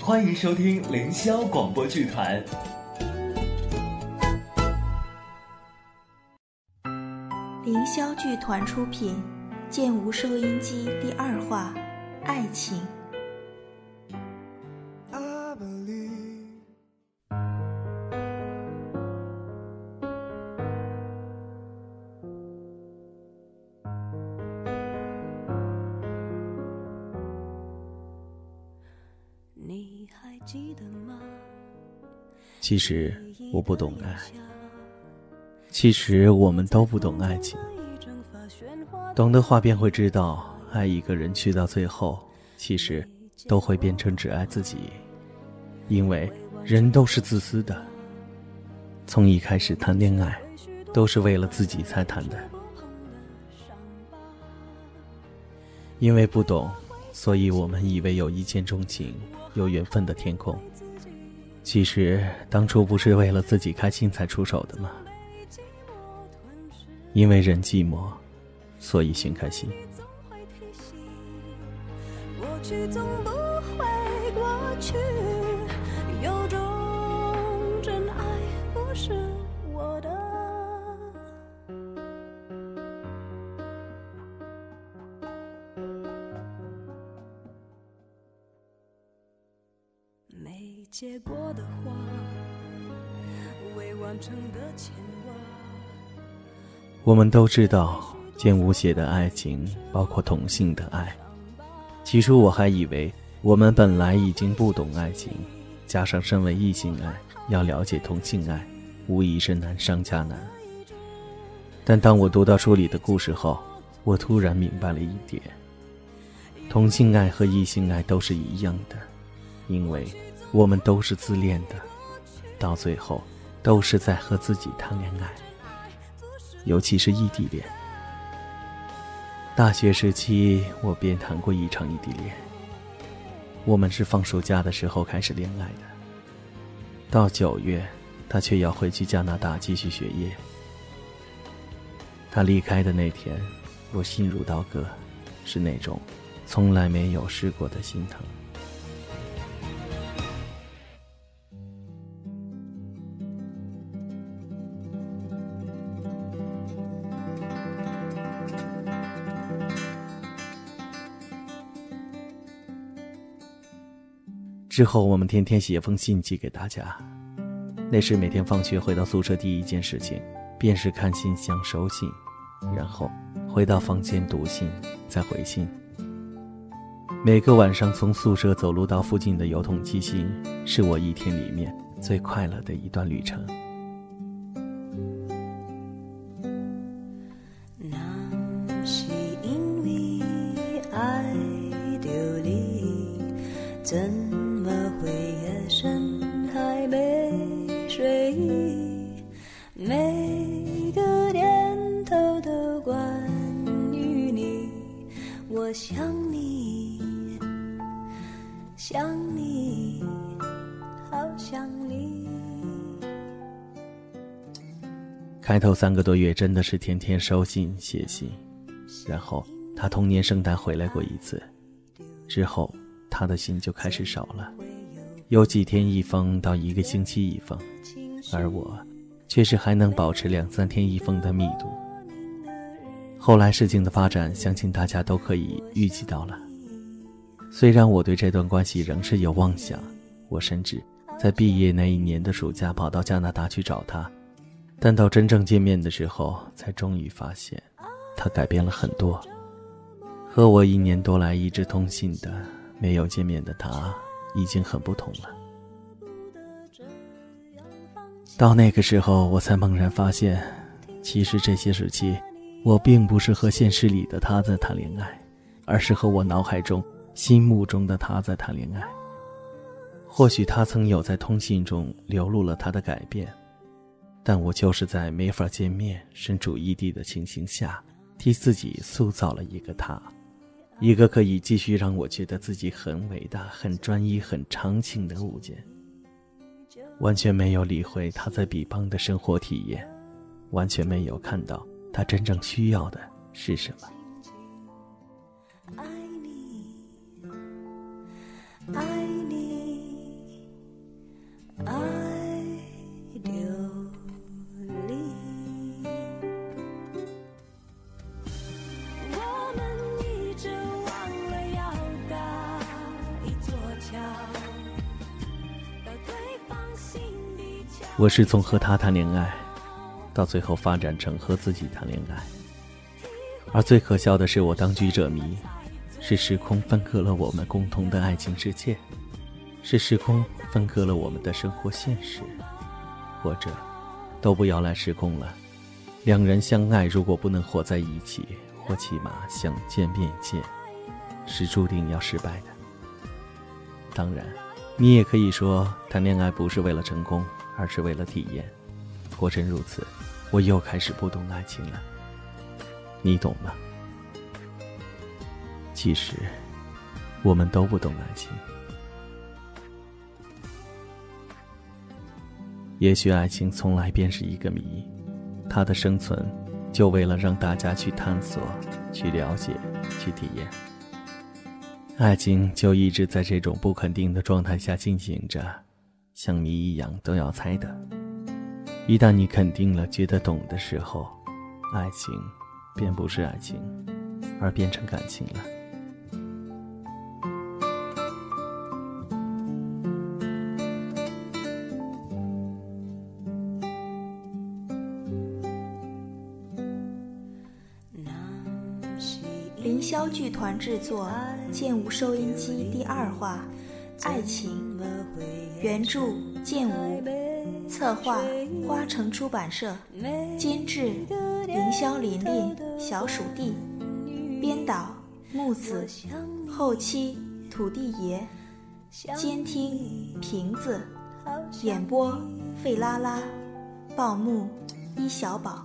欢迎收听凌霄广播剧团。凌霄剧团出品，《剑无收音机》第二话，《爱情》。其实我不懂爱，其实我们都不懂爱情。懂的话便会知道，爱一个人去到最后，其实都会变成只爱自己，因为人都是自私的。从一开始谈恋爱，都是为了自己才谈的。因为不懂，所以我们以为有一见钟情、有缘分的天空。其实当初不是为了自己开心才出手的吗？因为人寂寞，所以心开心。过去总不会过去写过的话，未完成的牵挂。我们都知道，剑无写的爱情包括同性的爱。起初我还以为我们本来已经不懂爱情，加上身为异性爱，要了解同性爱，无疑是难上加难。但当我读到书里的故事后，我突然明白了一点：同性爱和异性爱都是一样的，因为。我们都是自恋的，到最后都是在和自己谈恋爱，尤其是异地恋。大学时期，我便谈过一场异地恋。我们是放暑假的时候开始恋爱的，到九月，他却要回去加拿大继续学业。他离开的那天，我心如刀割，是那种从来没有试过的心疼。之后，我们天天写封信寄给大家。那时每天放学回到宿舍，第一件事情便是看信箱收信，然后回到房间读信，再回信。每个晚上从宿舍走路到附近的邮筒寄信，是我一天里面最快乐的一段旅程。那是因为爱你，真。想你，好想你。开头三个多月真的是天天收信写信，然后他同年圣诞回来过一次，之后他的信就开始少了，有几天一封到一个星期一封，而我却是还能保持两三天一封的密度。后来事情的发展，相信大家都可以预计到了。虽然我对这段关系仍是有妄想，我甚至在毕业那一年的暑假跑到加拿大去找他，但到真正见面的时候，才终于发现，他改变了很多。和我一年多来一直通信的、没有见面的他，已经很不同了。到那个时候，我才猛然发现，其实这些时期。我并不是和现实里的他在谈恋爱，而是和我脑海中、心目中的他在谈恋爱。或许他曾有在通信中流露了他的改变，但我就是在没法见面、身处异地的情形下，替自己塑造了一个他，一个可以继续让我觉得自己很伟大、很专一、很长情的物件。完全没有理会他在彼邦的生活体验，完全没有看到。他真正需要的是什么？我是从和他谈恋爱，到最后发展成和自己谈恋爱。而最可笑的是，我当局者迷，是时空分割了我们共同的爱情世界，是时空分割了我们的生活现实，或者，都不要来时空了。两人相爱，如果不能活在一起，或起码想见面见，是注定要失败的。当然，你也可以说，谈恋爱不是为了成功，而是为了体验。果真如此，我又开始不懂爱情了。你懂吗？其实，我们都不懂爱情。也许爱情从来便是一个谜，它的生存，就为了让大家去探索、去了解、去体验。爱情就一直在这种不肯定的状态下进行着，像谜一样都要猜的。一旦你肯定了、觉得懂的时候，爱情便不是爱情，而变成感情了。凌霄剧团制作，剑无收音机第二话，《爱情》，原著剑无，策划花城出版社，监制凌霄琳琳、小鼠弟，编导木子，后期土地爷，监听瓶子，演播费拉拉，报幕一小宝。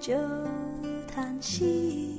就叹息？